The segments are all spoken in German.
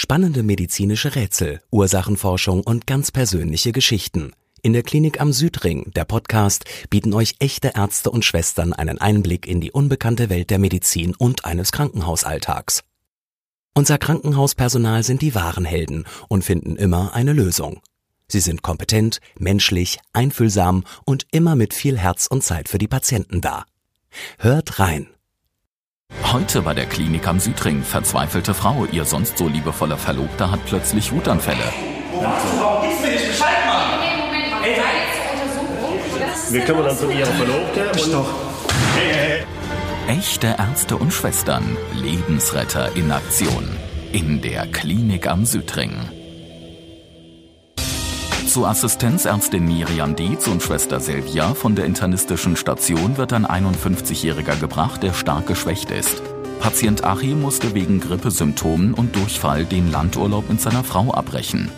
Spannende medizinische Rätsel, Ursachenforschung und ganz persönliche Geschichten. In der Klinik am Südring, der Podcast, bieten euch echte Ärzte und Schwestern einen Einblick in die unbekannte Welt der Medizin und eines Krankenhausalltags. Unser Krankenhauspersonal sind die wahren Helden und finden immer eine Lösung. Sie sind kompetent, menschlich, einfühlsam und immer mit viel Herz und Zeit für die Patienten da. Hört rein. Heute bei der Klinik am Südring. Verzweifelte Frau. Ihr sonst so liebevoller Verlobter hat plötzlich Wutanfälle. Warum gibst du mir nicht Bescheid, Mann? Wir kümmern uns um Ihre Verlobte und doch. Echte Ärzte und Schwestern. Lebensretter in Aktion. In der Klinik am Südring. Zu Assistenzärztin Miriam Dietz und Schwester Silvia von der internistischen Station wird ein 51-Jähriger gebracht, der stark geschwächt ist. Patient Achim musste wegen Grippesymptomen und Durchfall den Landurlaub mit seiner Frau abbrechen.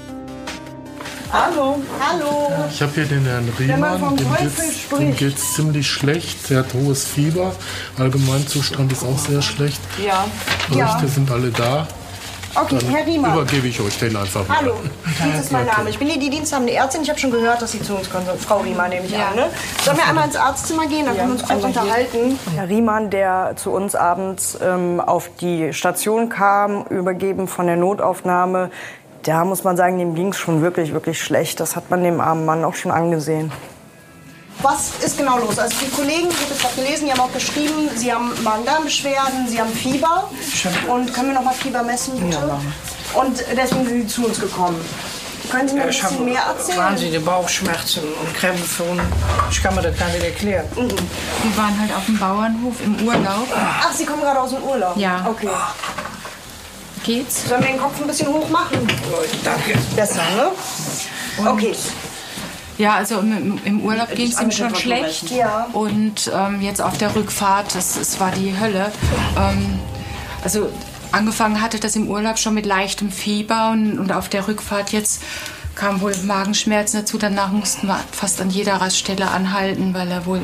Hallo. Hallo. Ich habe hier den Herrn Riemann, vom dem geht's, dem geht's ziemlich schlecht. Der hat hohes Fieber. Allgemeinzustand ist auch sehr schlecht. Ja. Berichte sind alle da. Okay, Dann Herr Riemann. übergebe ich euch den einfach mal. Hallo, Dietz ist mein Name. Ich bin hier die diensthabende Ärztin. Ich habe schon gehört, dass Sie zu uns kommen. Frau Riemann nehme ich an. Ne? Sollen wir einmal ins Arztzimmer gehen? Dann können wir uns kurz unterhalten. Herr Riemann, der zu uns abends ähm, auf die Station kam, übergeben von der Notaufnahme, da muss man sagen, dem ging es schon wirklich, wirklich schlecht. Das hat man dem armen Mann auch schon angesehen. Was ist genau los? Also die Kollegen, ich habe es gerade gelesen, die haben auch geschrieben, Sie haben Magen-Darm-Beschwerden, Sie haben Fieber. Und können wir noch mal Fieber messen, bitte? Und deswegen sind Sie zu uns gekommen. Können Sie mir ein Ich bisschen mehr erzählen? wahnsinnige Bauchschmerzen und Krämpfe und ich kann mir das gar nicht erklären. Wir waren halt auf dem Bauernhof im Urlaub. Ach, Sie kommen gerade aus dem Urlaub? Ja. Okay. Geht's? Sollen wir den Kopf ein bisschen hoch machen? Danke. Besser, ne? Okay. Ja, also im, im Urlaub ging es ihm schon schlecht. Ja. Und ähm, jetzt auf der Rückfahrt, das, das war die Hölle. Ähm, also angefangen hatte das im Urlaub schon mit leichtem Fieber und, und auf der Rückfahrt jetzt kamen wohl Magenschmerzen dazu. Danach mussten wir fast an jeder Raststelle anhalten, weil er wohl.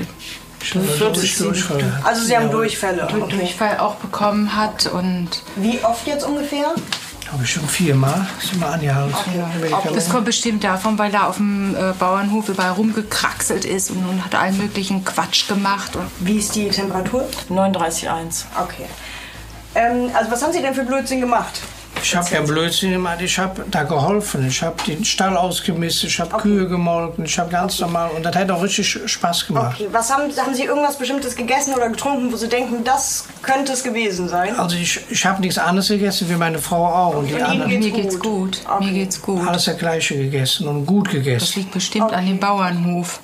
Also Sie haben Durchfälle. Dur- Durchfall auch bekommen hat. Und Wie oft jetzt ungefähr? Habe ich schon viermal sind wir angehalten. das kommt bestimmt davon, weil er auf dem äh, Bauernhof überall rumgekraxelt ist und, und hat allen möglichen Quatsch gemacht. Und Wie ist die Temperatur? 39,1. Okay. Ähm, also was haben Sie denn für Blödsinn gemacht? Ich habe ja Blödsinn gemacht. Ich habe da geholfen. Ich habe den Stall ausgemistet. Ich habe Kühe gemolken. Ich habe ganz normal. Und das hat auch richtig Spaß gemacht. Okay, was haben, haben Sie irgendwas Bestimmtes gegessen oder getrunken, wo Sie denken, das könnte es gewesen sein? Also ich, ich habe nichts anderes gegessen wie meine Frau auch. Und die Und Ihnen anderen mir geht's gut. Mir geht's gut. alles das gleiche gegessen und gut Das gegessen. liegt bestimmt an dem Bauernhof.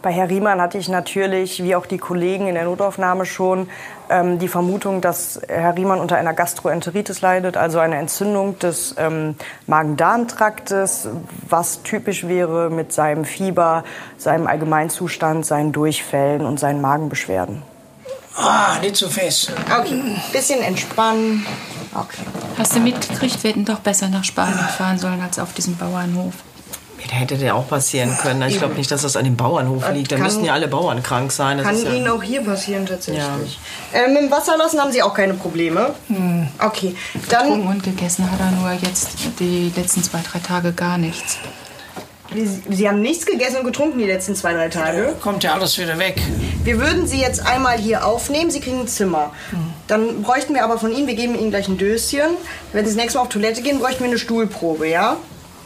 Bei Herr Riemann hatte ich natürlich, wie auch die Kollegen in der Notaufnahme schon, ähm, die Vermutung, dass Herr Riemann unter einer Gastroenteritis leidet, also einer Entzündung des ähm, Magen-Darm-Traktes, was typisch wäre mit seinem Fieber, seinem Allgemeinzustand, seinen Durchfällen und seinen Magenbeschwerden. Ah, nicht so fest. Okay, bisschen entspannen. Okay. Hast du mitgekriegt, wir hätten doch besser nach Spanien fahren sollen als auf diesem Bauernhof. Ja, hätte der auch passieren können. Ich glaube nicht, dass das an dem Bauernhof liegt. Da müssten ja alle Bauern krank sein. Das Kann ist ja, Ihnen auch hier passieren tatsächlich. Äh, mit dem Wasserlassen haben Sie auch keine Probleme? Okay, dann Getrunken und gegessen hat er nur jetzt die letzten zwei, drei Tage gar nichts. Sie, Sie haben nichts gegessen und getrunken die letzten zwei, drei Tage. Kommt ja alles wieder weg. Wir würden Sie jetzt einmal hier aufnehmen. Sie kriegen ein Zimmer. Dann bräuchten wir aber von Ihnen, wir geben Ihnen gleich ein Döschen. Wenn Sie das nächste Mal auf Toilette gehen, bräuchten wir eine Stuhlprobe, ja?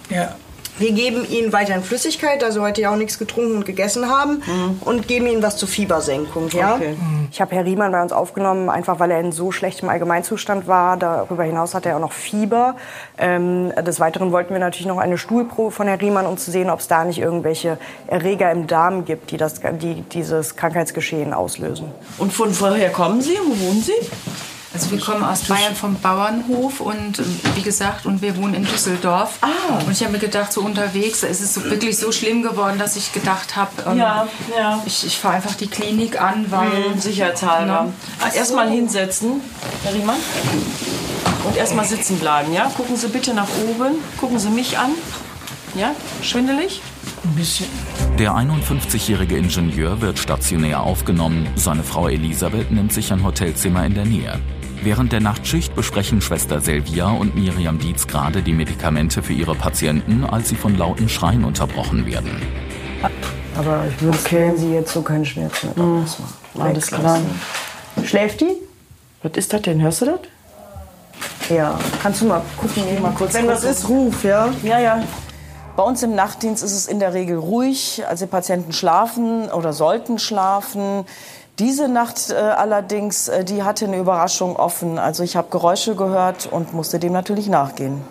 Ja. Wir geben Ihnen weiterhin Flüssigkeit, da Sie heute ja auch nichts getrunken und gegessen haben. Und geben Ihnen was zur Fiebersenkung, ja? Okay. Ich habe Herr Riemann bei uns aufgenommen, einfach weil er in so schlechtem Allgemeinzustand war. Darüber hinaus hat er auch noch Fieber. Ähm, des Weiteren wollten wir natürlich noch eine Stuhlprobe von Herrn Riemann, um zu sehen, ob es da nicht irgendwelche Erreger im Darm gibt, die, das, die dieses Krankheitsgeschehen auslösen. Und von woher kommen Sie? Wo wohnen Sie? Also wir kommen aus Bayern vom Bauernhof und äh, wie gesagt, und wir wohnen in Düsseldorf. Ah. Und ich habe mir gedacht, so unterwegs ist es so wirklich so schlimm geworden, dass ich gedacht habe, ähm, Ja, ja. ich, ich fahre einfach die Klinik an, weil Sicherheitshalber. Ja. Ah, Erstmal hinsetzen, Herr Riemann. Und erstmal sitzen bleiben, ja? Gucken Sie bitte nach oben. Gucken Sie mich an. Ja? Schwindelig? Ein bisschen. Der 51-jährige Ingenieur wird stationär aufgenommen. Seine Frau Elisabeth nimmt sich ein Hotelzimmer in der Nähe. Während der Nachtschicht besprechen Schwester Selvia und Miriam Dietz gerade die Medikamente für ihre Patienten, als sie von lauten Schreien unterbrochen werden. Aber ich wünschte, okay. wenn sie jetzt so keinen Schmerz mehr Mhm. Alles klar. Schläft die? Was ist das denn? Hörst du das? Ja. Kannst du mal gucken? Mal kurz Wenn was ist, ruf, ja? Ja, ja. Bei uns im Nachtdienst ist es in der Regel ruhig. Also die Patienten schlafen oder sollten schlafen. Diese Nacht äh, allerdings, äh, die hatte eine Überraschung offen. Also ich habe Geräusche gehört und musste dem natürlich nachgehen.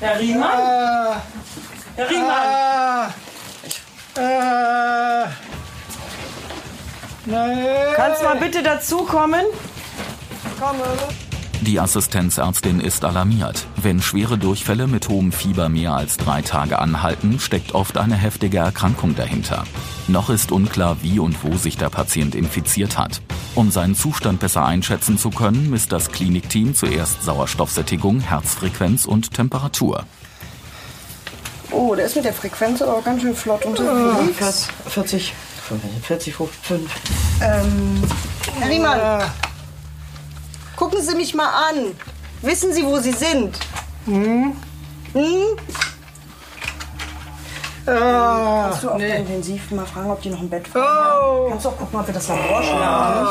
Herr Riemann? Herr Riemann? Kannst du mal bitte dazukommen? Die Assistenzärztin ist alarmiert. Wenn schwere Durchfälle mit hohem Fieber mehr als drei Tage anhalten, steckt oft eine heftige Erkrankung dahinter. Noch ist unklar, wie und wo sich der Patient infiziert hat. Um seinen Zustand besser einschätzen zu können, misst das Klinikteam zuerst Sauerstoffsättigung, Herzfrequenz und Temperatur. Oh, der ist mit der Frequenz aber auch ganz schön flott unterwegs. 40, 40, 5. Ähm, Herr Riemann, gucken Sie mich mal an. Wissen Sie, wo Sie sind? Hm? Hm? Kannst du auf der Intensiv mal fragen, ob die noch ein Bett haben? Kannst du auch gucken, ob wir das Labor schon haben.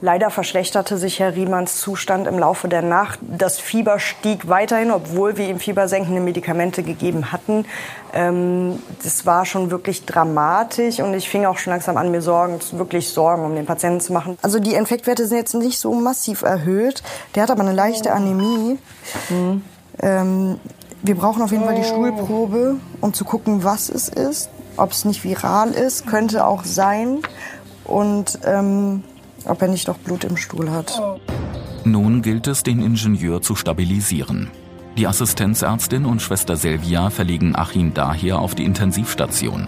Leider verschlechterte sich Herr Riemanns Zustand im Laufe der Nacht. Das Fieber stieg weiterhin, obwohl wir ihm fiebersenkende Medikamente gegeben hatten. Ähm, das war schon wirklich dramatisch und ich fing auch schon langsam an, mir Sorgen, wirklich Sorgen um den Patienten zu machen. Also die Infektwerte sind jetzt nicht so massiv erhöht. Der hat aber eine leichte Anämie. Ähm, wir brauchen auf jeden Fall die Stuhlprobe, um zu gucken, was es ist. Ob es nicht viral ist, könnte auch sein. Und ähm, ob er nicht doch Blut im Stuhl hat. Nun gilt es, den Ingenieur zu stabilisieren. Die Assistenzärztin und Schwester Selvia verlegen Achim daher auf die Intensivstation.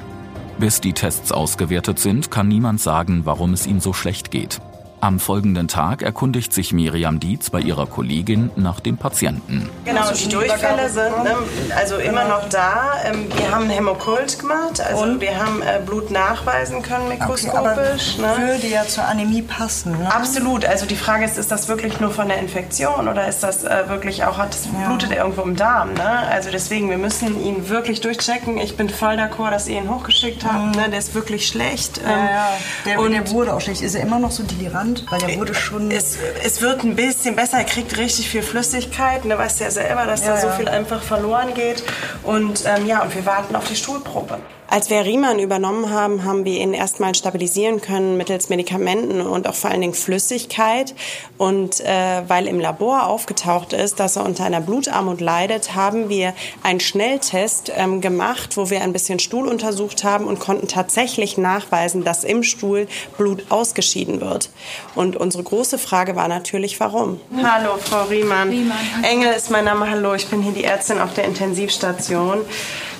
Bis die Tests ausgewertet sind, kann niemand sagen, warum es ihm so schlecht geht. Am folgenden Tag erkundigt sich Miriam Dietz bei ihrer Kollegin nach dem Patienten. Genau, die Durchfälle sind ne, also immer noch da. Ähm, Wir haben Hämokult gemacht, also wir haben äh, Blut nachweisen können mikroskopisch. ne? Würde ja zur Anämie passen. Ne? Absolut. Also die Frage ist, ist das wirklich nur von der Infektion oder ist das äh, wirklich auch, hat das blutet er irgendwo im Darm? Ne? Also deswegen, wir müssen ihn wirklich durchchecken. Ich bin voll d'accord, dass ihr ihn hochgeschickt habt. Ne? Der ist wirklich schlecht. Ja, ja. Der, und der wurde auch schlecht. Ist er immer noch so delirant? Weil der wurde schon. es, es wird ein bisschen besser. Er kriegt richtig viel Flüssigkeit. Ne? Weißt ja selber, dass Ja, da so ja. viel einfach verloren geht. Und ähm, ja, und wir warten auf die Stuhlprobe. Als wir Riemann übernommen haben, haben wir ihn erstmal stabilisieren können mittels Medikamenten und auch vor allen Dingen Flüssigkeit. Und äh, weil im Labor aufgetaucht ist, dass er unter einer Blutarmut leidet, haben wir einen Schnelltest ähm, gemacht, wo wir ein bisschen Stuhl untersucht haben und konnten tatsächlich nachweisen, dass im Stuhl Blut ausgeschieden wird. Und unsere große Frage war natürlich, warum? Hallo, Frau Riemann. Riemann. Engel ist mein Name. Hallo, ich bin hier die Ärztin auf der Intensivstation.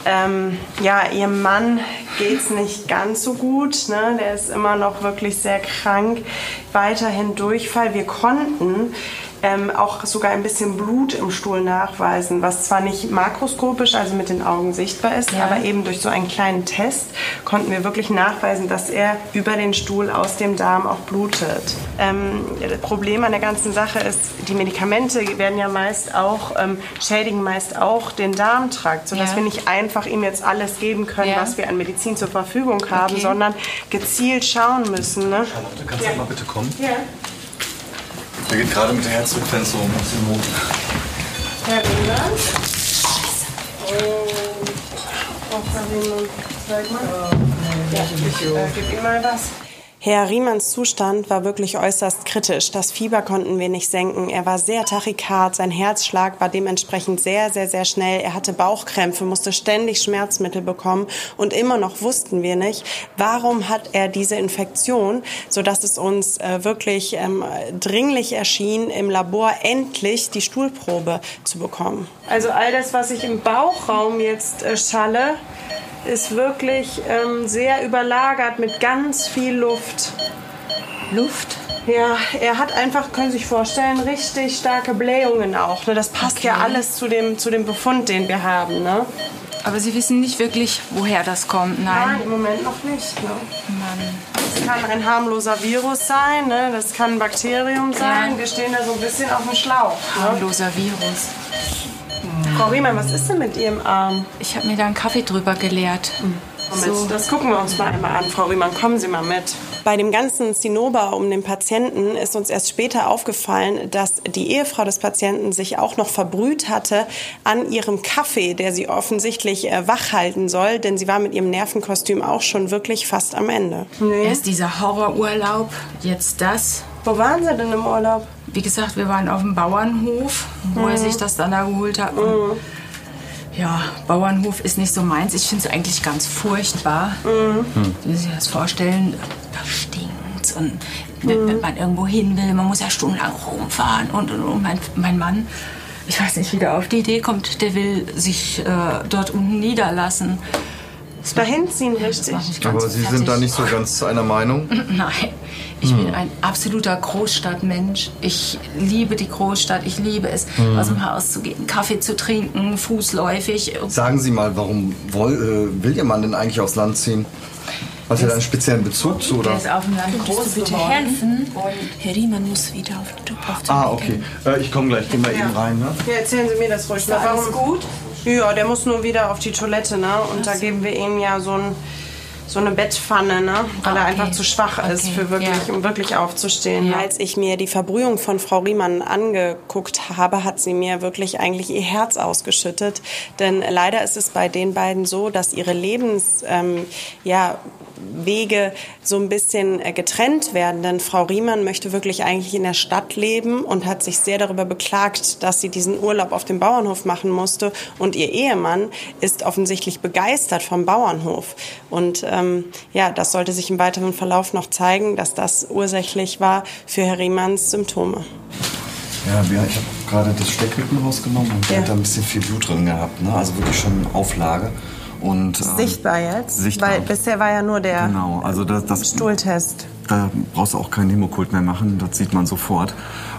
Ähm, ja, ihrem Mann geht's nicht ganz so gut. Ne? Der ist immer noch wirklich sehr krank. Weiterhin Durchfall. Wir konnten ähm, auch sogar ein bisschen Blut im Stuhl nachweisen, was zwar nicht makroskopisch, also mit den Augen sichtbar ist, aber eben durch so einen kleinen Test konnten wir wirklich nachweisen, dass er über den Stuhl aus dem Darm auch blutet. Ähm, das Problem an der ganzen Sache ist, die Medikamente werden ja meist auch, ähm, schädigen meist auch den Darmtrakt, sodass Ja. wir nicht einfach ihm jetzt alles geben können, Ja. was wir an Medizin zur Verfügung haben, Okay. sondern gezielt schauen müssen. Ne? Charlotte, kannst du mal bitte kommen? Ja. Der geht gerade mit der Herzfrequenz so um den Mond. Herr Riemann. Oh, Herr Riemann, zeig mal. Ja, ich äh, ihm mal was. Herr Riemanns Zustand war wirklich äußerst kritisch. Das Fieber konnten wir nicht senken. Er war sehr tachykard, sein Herzschlag war dementsprechend sehr, sehr, sehr schnell. Er hatte Bauchkrämpfe, musste ständig Schmerzmittel bekommen und immer noch wussten wir nicht, warum hat er diese Infektion, sodass es uns äh, wirklich ähm, dringlich erschien, im Labor endlich die Stuhlprobe zu bekommen. Also all das, was ich im Bauchraum jetzt äh, schalle, ist wirklich ähm, sehr überlagert mit ganz viel Luft. Luft? Ja, er hat einfach, können Sie sich vorstellen, richtig starke Blähungen auch. Ne? Das passt ja alles zu dem, zu dem Befund, den wir haben. Ne? Aber Sie wissen nicht wirklich, woher das kommt, Nein, nein. im Moment noch nicht. Ne? Mann. kann ein harmloser Virus sein, ne? das kann ein Bakterium sein. Ja. Wir stehen da so ein bisschen auf dem Schlauch. Ne? Harmloser Virus. Frau Riemann, was ist denn mit Ihrem Arm? Ich habe mir da einen Kaffee drüber geleert. Moment, das gucken wir uns mal einmal an. Frau Riemann, kommen Sie mal mit. Bei dem ganzen Zinnober um den Patienten ist uns erst später aufgefallen, dass die Ehefrau des Patienten sich auch noch verbrüht hatte an ihrem Kaffee, der sie offensichtlich äh, wach halten soll, denn sie war mit ihrem Nervenkostüm auch schon wirklich fast am Ende. Erst dieser Horrorurlaub, jetzt das. Wo waren Sie denn im Urlaub? Wie gesagt, wir waren auf dem Bauernhof, wo er Mhm. sich das dann da geholt hat. Und ja, Bauernhof ist nicht so meins. Ich finde es eigentlich ganz furchtbar. Mhm. Sie sich das vorstellen, da stinkt's. Und wenn, wenn man irgendwo hin will, man muss ja stundenlang rumfahren. Und, und, und mein, mein Mann, ich weiß nicht, wie der auf die Idee kommt, der will sich äh, dort unten niederlassen. Dahin ziehen, richtig. Aber Sie sind da nicht so ganz zu einer Meinung? Nein, ich Hm. bin ein absoluter Großstadtmensch. Ich liebe die Großstadt. Ich liebe es, Hm. aus dem Haus zu gehen, Kaffee zu trinken, fußläufig. Sagen Sie mal, warum woll, äh, will Ihr Mann denn eigentlich aufs Land ziehen? Hat er da einen speziellen Bezug zu? Der Oder? ist auf dem Land groß du bitte geworden. helfen? Herr Riemann muss wieder auf den Job Ah, okay. Äh, ich komme gleich. Gehen wir eben rein. Ne? Ja, erzählen Sie mir das ruhig. Ist da mal. alles gut? Ja, der muss nur wieder auf die Toilette, ne? Und da geben wir ihm ja so, ein, so eine Bettpfanne, ne? Weil er Okay. einfach zu schwach ist, Okay, für wirklich, ja. um wirklich aufzustehen. Als ich mir die Verbrühung von Frau Riemann angeguckt habe, hat sie mir wirklich eigentlich ihr Herz ausgeschüttet. Denn leider ist es bei den beiden so, dass ihre Lebens, ähm, ja, Wege so ein bisschen äh, getrennt werden. Denn Frau Riemann möchte wirklich eigentlich in der Stadt leben und hat sich sehr darüber beklagt, dass sie diesen Urlaub auf dem Bauernhof machen musste. Und ihr Ehemann ist offensichtlich begeistert vom Bauernhof. Und ähm, ja, das sollte sich im weiteren Verlauf noch zeigen, dass das ursächlich war für Herr Riemanns Symptome. Ja, ich habe gerade das Steckmücken rausgenommen und Ja. hat da ein bisschen viel Blut drin gehabt. Ne? Also wirklich schon Auflage. Und, ähm, Sichtbar jetzt? Sichtbar. Weil bisher war ja nur der Genau, also das, das Stuhltest. Da brauchst du auch keinen Hämokult mehr machen, das sieht man sofort.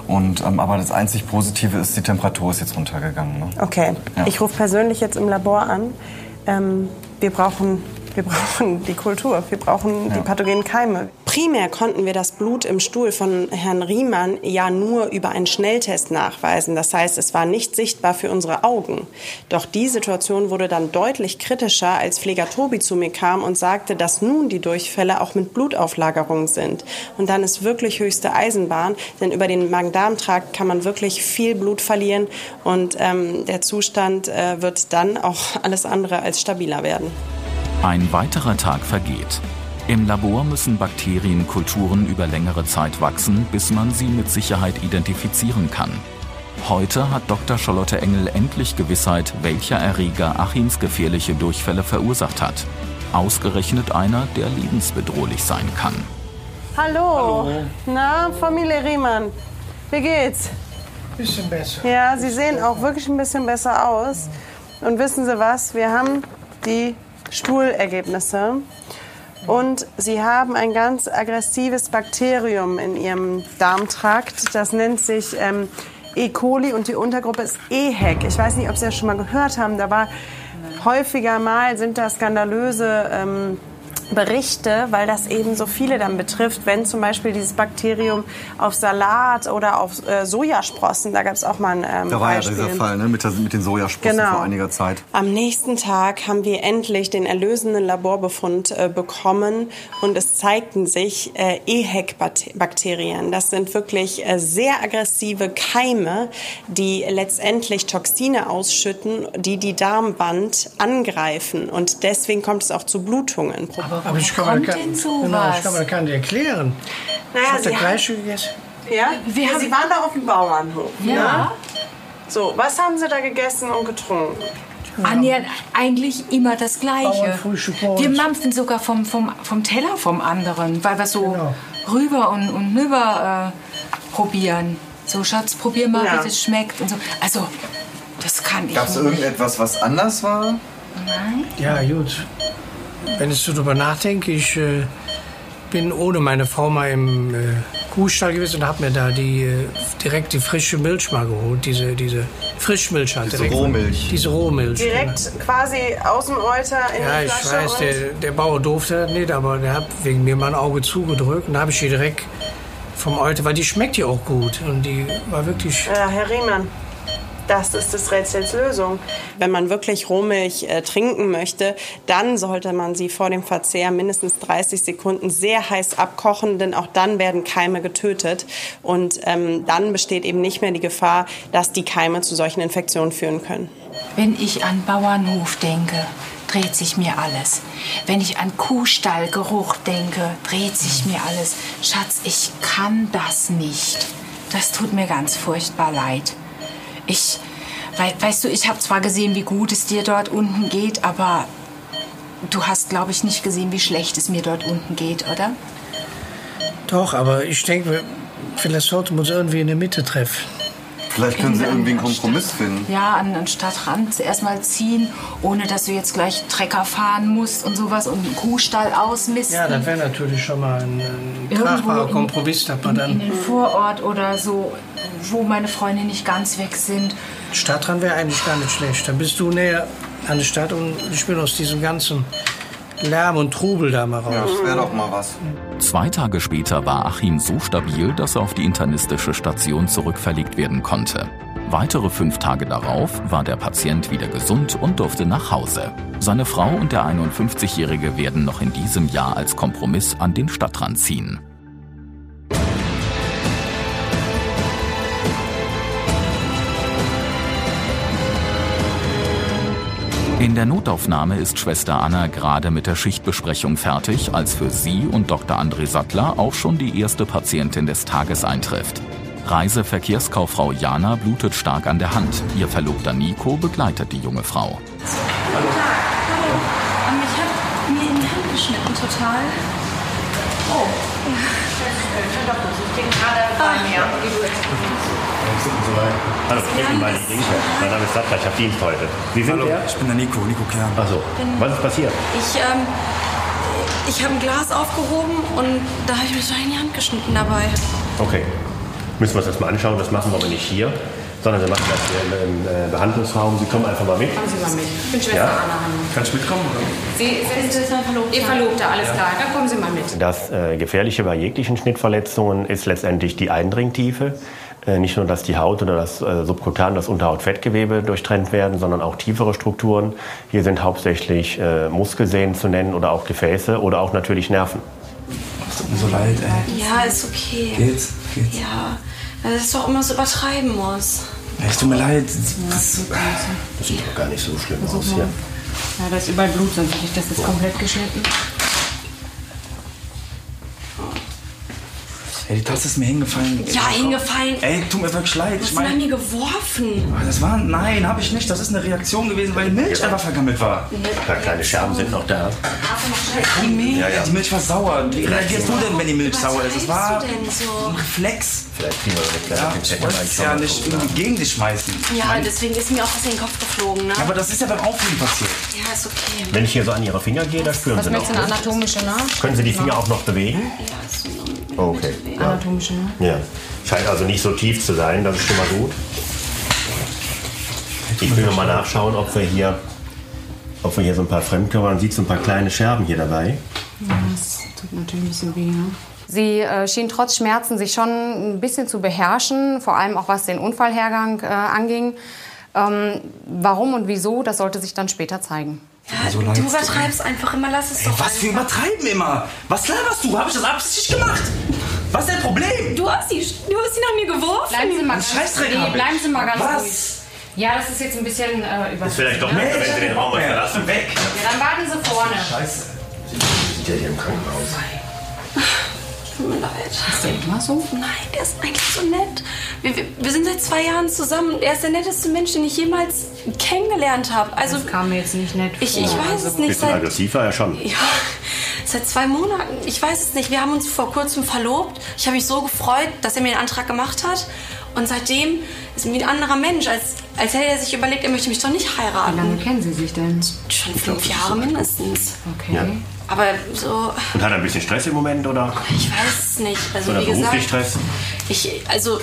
Und, ähm, aber das einzig Positive ist, die Temperatur ist jetzt runtergegangen. Ne? Okay, Ja. ich rufe persönlich jetzt im Labor an. Ähm, wir, brauchen, wir brauchen die Kultur, wir brauchen die pathogenen Keime. Primär konnten wir das Blut im Stuhl von Herrn Riemann ja nur über einen Schnelltest nachweisen. Das heißt, es war nicht sichtbar für unsere Augen. Doch die Situation wurde dann deutlich kritischer, als Pfleger Tobi zu mir kam und sagte, dass nun die Durchfälle auch mit Blutauflagerung sind. Und dann ist wirklich höchste Eisenbahn, denn über den Magen-Darm-Trakt kann man wirklich viel Blut verlieren und ähm, der Zustand äh, wird dann auch alles andere als stabiler werden. Ein weiterer Tag vergeht. Im Labor müssen Bakterienkulturen über längere Zeit wachsen, bis man sie mit Sicherheit identifizieren kann. Heute hat Dr. Charlotte Engel endlich Gewissheit, welcher Erreger Achims gefährliche Durchfälle verursacht hat. Ausgerechnet einer, der lebensbedrohlich sein kann. Hallo. Na, Familie Riemann, wie geht's? Bisschen besser. Ja, Sie sehen auch wirklich ein bisschen besser aus. Und wissen Sie was? Wir haben die Stuhlergebnisse. Und Sie haben ein ganz aggressives Bakterium in Ihrem Darmtrakt. Das nennt sich ähm, E. coli und die Untergruppe ist EHEC. Ich weiß nicht, ob Sie das schon mal gehört haben. Da war häufiger mal sind da skandalöse ähm, Berichte, weil das eben so viele dann betrifft, wenn zum Beispiel dieses Bakterium auf Salat oder auf äh, Sojasprossen, da gab es auch mal ein ähm, Da war ja Beispiel. dieser Fall ne? mit, der, mit den Sojasprossen Genau. vor einiger Zeit. Am nächsten Tag haben wir endlich den erlösenden Laborbefund äh, bekommen und es zeigten sich äh, EHEC-Bakterien. Das sind wirklich äh, sehr aggressive Keime, die letztendlich Toxine ausschütten, die die Darmwand angreifen und deswegen kommt es auch zu Blutungen. Aber ich kann, mir, kann, genau, ich kann mir gar nicht erklären. Naja, ich habe Sie das haben- gleiche gegessen. Ja? Wir ja haben- Sie waren da auf dem Bauernhof. Ja. So, was haben Sie da gegessen und getrunken? Annähernd eigentlich immer das Gleiche. Wir mampfen sogar vom, vom, vom Teller vom anderen, weil wir so rüber und, und nüber äh, probieren. So, Schatz, probier mal, Ja. wie das schmeckt und so. Also, das kann ich Gab es irgendetwas, was anders war? Nein. Ja, gut. Wenn ich so drüber nachdenke, ich äh, bin ohne meine Frau mal im äh, Kuhstall gewesen und habe mir da die, äh, direkt die frische Milch mal geholt. Diese, diese Frischmilch halt. Diese direkt. Rohmilch. Diese Rohmilch. Direkt quasi aus dem Euter in Ja, die ich Flasche weiß, und der, der Bauer durfte das nicht, aber der hat wegen mir mein Auge zugedrückt und da habe ich die direkt vom Euter, weil die schmeckt ja auch gut und die war wirklich... Ja, Herr Riemann, das ist des Rätsels Lösung. Wenn man wirklich Rohmilch äh, trinken möchte, dann sollte man sie vor dem Verzehr mindestens 30 Sekunden sehr heiß abkochen, denn auch dann werden Keime getötet. Und ähm, dann besteht eben nicht mehr die Gefahr, dass die Keime zu solchen Infektionen führen können. Wenn ich an Bauernhof denke, dreht sich mir alles. Wenn ich an Kuhstallgeruch denke, dreht sich mir alles. Schatz, ich kann das nicht. Das tut mir ganz furchtbar leid. Ich, wei- weißt du, ich habe zwar gesehen, wie gut es dir dort unten geht, aber du hast, glaube ich, nicht gesehen, wie schlecht es mir dort unten geht, oder? Doch, aber ich denke, vielleicht sollten wir uns irgendwie in der Mitte treffen. Vielleicht können Sie irgendwie einen Kompromiss finden. Ja, an den Stadtrand erstmal ziehen, ohne dass du jetzt gleich Trecker fahren musst und sowas und einen Kuhstall ausmisten. Ja, das wäre natürlich schon mal ein, ein Irgendwo tragbarer in- Kompromiss, in, in dann... den Vorort oder so, wo meine Freunde nicht ganz weg sind. Stadtrand wäre eigentlich gar nicht schlecht. Dann bist du näher an der Stadt und ich bin aus diesem ganzen Lärm und Trubel da mal raus. Ja, das wäre doch mal was. Zwei Tage später war Achim so stabil, dass er auf die internistische Station zurückverlegt werden konnte. Weitere fünf Tage darauf war der Patient wieder gesund und durfte nach Hause. Seine Frau und der 51-Jährige werden noch in diesem Jahr als Kompromiss an den Stadtrand ziehen. In der Notaufnahme ist Schwester Anna gerade mit der Schichtbesprechung fertig, als für sie und Dr. André Sattler auch schon die erste Patientin des Tages eintrifft. Reiseverkehrskauffrau Jana blutet stark an der Hand. Ihr Verlobter Nico begleitet die junge Frau. Tag. Hallo. Ähm, ich habe mir in die Hand geschnitten, total. Oh. Ich bin gerade bei mir. Hallo, ich bin Linke. Mein Name ist Sattler, ich habe Dienst heute. Sie sind Hallo, der? ich bin der Nico, Nico Kern. Achso, was ist passiert? Ich, ähm, ich habe ein Glas aufgehoben und da habe ich mir so in die Hand geschnitten dabei. Okay, müssen wir uns das mal anschauen. Das machen wir aber nicht hier, sondern wir machen das hier im, im äh, Behandlungsraum. Sie kommen einfach mal mit. Kommen Sie mal mit. Ich bin Schwester Ja? Anna. Kann ich mitkommen? Sie sind Ihr Verlobter, alles klar. Dann kommen Sie mal mit. Das äh, Gefährliche bei jeglichen Schnittverletzungen ist letztendlich die Eindringtiefe. Äh, nicht nur, dass die Haut oder das äh, Subkutan, das Unterhautfettgewebe durchtrennt werden, sondern auch tiefere Strukturen. Hier sind hauptsächlich äh, Muskelsehnen zu nennen oder auch Gefäße oder auch natürlich Nerven. Es tut mir so leid, ey. Ja, ist okay. Geht's? Geht's? Ja, dass es doch immer so übertreiben muss. Es tut mir leid. Das Das, sieht doch gar nicht so schlimm aus hier. Ja, da ist überall Blut, sonst hätte ich das jetzt komplett geschnitten. Ey, die Tasse ist mir hingefallen. Ja, hingefallen. Ey, tut mir wirklich leid. Was Ich hast du an meine, mir geworfen? das war. Nein, habe ich nicht. Das ist eine Reaktion gewesen, weil die Milch einfach vergammelt war. Ein paar kleine Scherben sind noch da. Die Milch, Ja, ja. die Milch war sauer. Wie reagierst du denn, wenn die Milch sauer ist? Es war du denn so? ein Reflex. Vielleicht kriegen wir eine kleine Ja, Pinzette ich wollte es ja nicht irgendwie gegen dich schmeißen. Ja, mein- deswegen ist mir auch was in den Kopf geflogen, ne? aber das ist ja beim Aufwiegen passiert. Ja, ist okay. Wenn ich hier so an Ihre Finger gehe, da spüren Was Sie noch. möchtest du, eine anatomische, ne? Können Sie die Finger auch noch bewegen? Okay. Ja. Anatomische, ne? ja. Scheint also nicht so tief zu sein, das ist schon mal gut. Ich will noch mal nachschauen, ob wir hier, ob wir hier so ein paar Fremdkörper, man sieht so ein paar kleine Scherben hier dabei. Ja, das tut natürlich ein bisschen weh, ne? Sie äh, schien trotz Schmerzen sich schon ein bisschen zu beherrschen, vor allem auch was den Unfallhergang äh, anging. Ähm, warum und wieso, das sollte sich dann später zeigen. Ja, so du übertreibst einfach immer, lass es Ey, doch was für einfach. übertreiben immer? Was laberst du? Habe ich das absichtlich gemacht? Was ist dein Problem? Du hast, die, du hast sie nach mir geworfen. Bleiben Sie mal ganz, Scheißdreck nee, bleiben Sie mal ganz Was? ruhig. Ja, das ist jetzt ein bisschen äh, über. Ist vielleicht doch ne? besser, wenn Sie den Raum mal verlassen. Weg. Ja, dann warten Sie vorne. Scheiße. Sie sind ja hier im Krankenhaus. Tut mir leid. Ist der immer so? Nein, der ist eigentlich so nett. Wir, wir, wir sind seit zwei Jahren zusammen und er ist der netteste Mensch, den ich jemals kennengelernt habe. Also, Das kam mir jetzt nicht nett ich, vor. ich weiß Also- es nicht. Bisschen Seit, aggressiv war er schon. ja, seit zwei Monaten. Ich weiß es nicht. Wir haben uns vor kurzem verlobt. Ich habe mich so gefreut, dass er mir den Antrag gemacht hat. Und seitdem ist er wie ein anderer Mensch, als, als hätte er sich überlegt, er möchte mich doch nicht heiraten. Wie lange kennen Sie sich denn? Schon fünf Jahre mindestens. Okay. Ja. Aber so, Und hat er ein bisschen Stress im Moment, oder? ich weiß es nicht. Also Oder wie gesagt, beruflich Stress? ich, also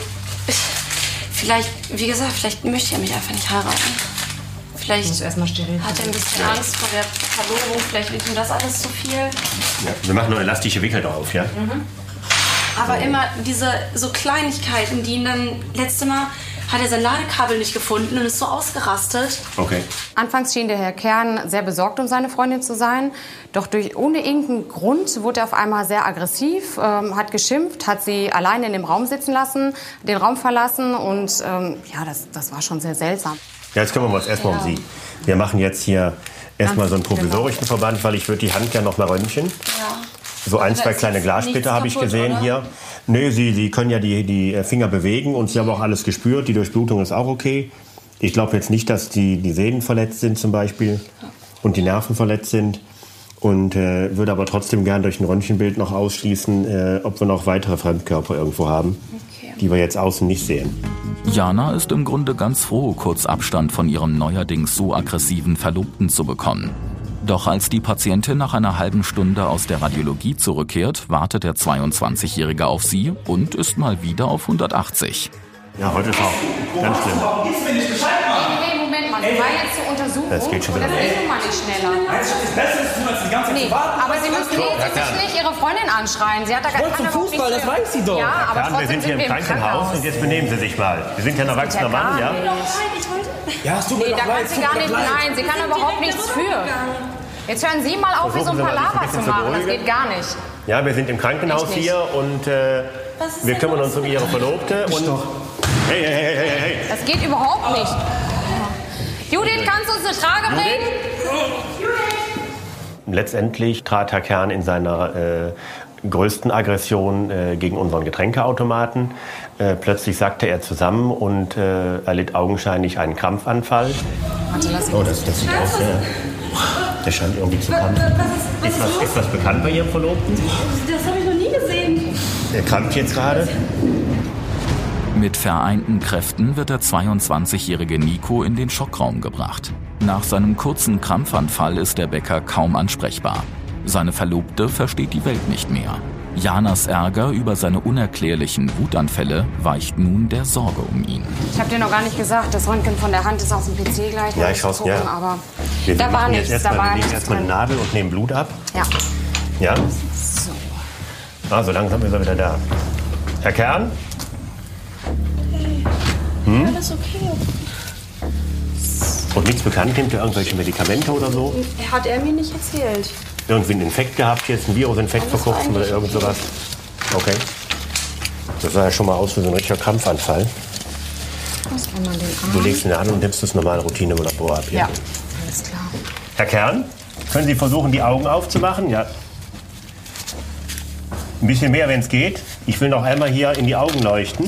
ich, vielleicht, wie gesagt, vielleicht möchte er mich einfach nicht heiraten. Vielleicht erstmal steril. hat er ein bisschen Angst vor der Verlobung, vielleicht wird ihm das alles zu viel. Ja. Wir machen nur elastische Wickel drauf, ja? Aber immer diese so Kleinigkeiten, die ihn dann letzte Mal hat er sein Ladekabel nicht gefunden und ist so ausgerastet. Okay. Anfangs schien der Herr Kern sehr besorgt um seine Freundin zu sein. Doch durch, ohne irgendeinen Grund wurde er auf einmal sehr aggressiv, ähm, hat geschimpft, hat sie alleine in dem Raum sitzen lassen, den Raum verlassen und ähm, ja, das, das war schon sehr seltsam. Ja, jetzt kümmern wir uns erstmal um Sie. Wir machen jetzt hier erstmal so einen provisorischen Verband, weil ich würde die Hand gerne noch mal röntgen. Ja. So ein, Aber zwei kleine Glassplitter habe ich gesehen oder? hier. Nee, Sie, Sie können ja die, die Finger bewegen und Sie haben auch alles gespürt. Die Durchblutung ist auch okay. Ich glaube jetzt nicht, dass die, die Sehnen verletzt sind zum Beispiel und die Nerven verletzt sind. Und äh, würde aber trotzdem gern durch ein Röntgenbild noch ausschließen, äh, ob wir noch weitere Fremdkörper irgendwo haben, die wir jetzt außen nicht sehen. Jana ist im Grunde ganz froh, kurz Abstand von ihrem neuerdings so aggressiven Verlobten zu bekommen. Doch als die Patientin nach einer halben Stunde aus der Radiologie zurückkehrt, wartet der 22-Jährige auf sie und ist mal wieder auf 180. Ja, heute ist auch ganz schlimm. Du mir nicht Bescheid, Mann? Hey, Moment mal, Sie waren jetzt zur Untersuchung. Das geht schon wieder Das los. geht nun mal nicht schneller. Das ist besser als die ganze Zeit Nee, warten? aber Sie müssen nee, Sie sich nicht Ihre Freundin anschreien. Sie hat da gar wollte zum keine Fußball, das weiß sie doch. Ja, aber Herr Kahn, wir sind hier im Krankenhaus und jetzt benehmen Sie sich mal. Wir sind ja ein erwachsener ja Mann, ja? Ich. Ja, es tut mir Nee, doch da kann sie gar nicht. Nein, sie kann überhaupt nichts für. Jetzt hören Sie mal auf, wie so ein Palaver zu machen. Das geht gar nicht. Ja, wir sind im Krankenhaus hier und äh, wir kümmern uns um Ihre? Verlobte. Und hey, hey, hey, hey, hey, hey. Das geht überhaupt nicht. Judith, kannst du uns eine Trage bringen? Letztendlich trat Herr Kern in seiner äh, größten Aggression äh, gegen unseren Getränkeautomaten. Äh, plötzlich sackte er zusammen und äh, erlitt augenscheinlich einen Krampfanfall. Warte, lass Oh, das, das sieht aus, ja. Der scheint irgendwie zu krampfen. Ist was, ist was bekannt bei Ihrem Verlobten? Das habe ich noch nie gesehen. Er krampft jetzt gerade. Mit vereinten Kräften wird der 22-jährige Nico in den Schockraum gebracht. Nach seinem kurzen Krampfanfall ist der Bäcker kaum ansprechbar. Seine Verlobte versteht die Welt nicht mehr. Janas Ärger über seine unerklärlichen Wutanfälle weicht nun der Sorge um ihn. Ich habe dir noch gar nicht gesagt, das Röntgen von der Hand ist auf dem PC gleich. Ja, ich schaue gucken, ja. Aber Wir da war nichts, jetzt da war wir legen erstmal eine Nadel und nehmen Blut ab. Ja. Ja? So. Ah, so langsam ist er wieder da. Herr Kern? Hm? Alles okay. Und nichts bekannt, nimmt er irgendwelche Medikamente oder so? Hat er mir nicht erzählt. Irgendwie einen Infekt gehabt, jetzt einen Virusinfekt vor kurzem oder irgend sowas? Okay. Das sah ja schon mal aus wie so ein richtiger Krampfanfall. Du legst ihn an und nimmst das normale Routinemonopor ab. hier. Ja, alles klar. Herr Kern, können Sie versuchen, die Augen aufzumachen? Ja. Ein bisschen mehr, wenn es geht. Ich will noch einmal hier in die Augen leuchten.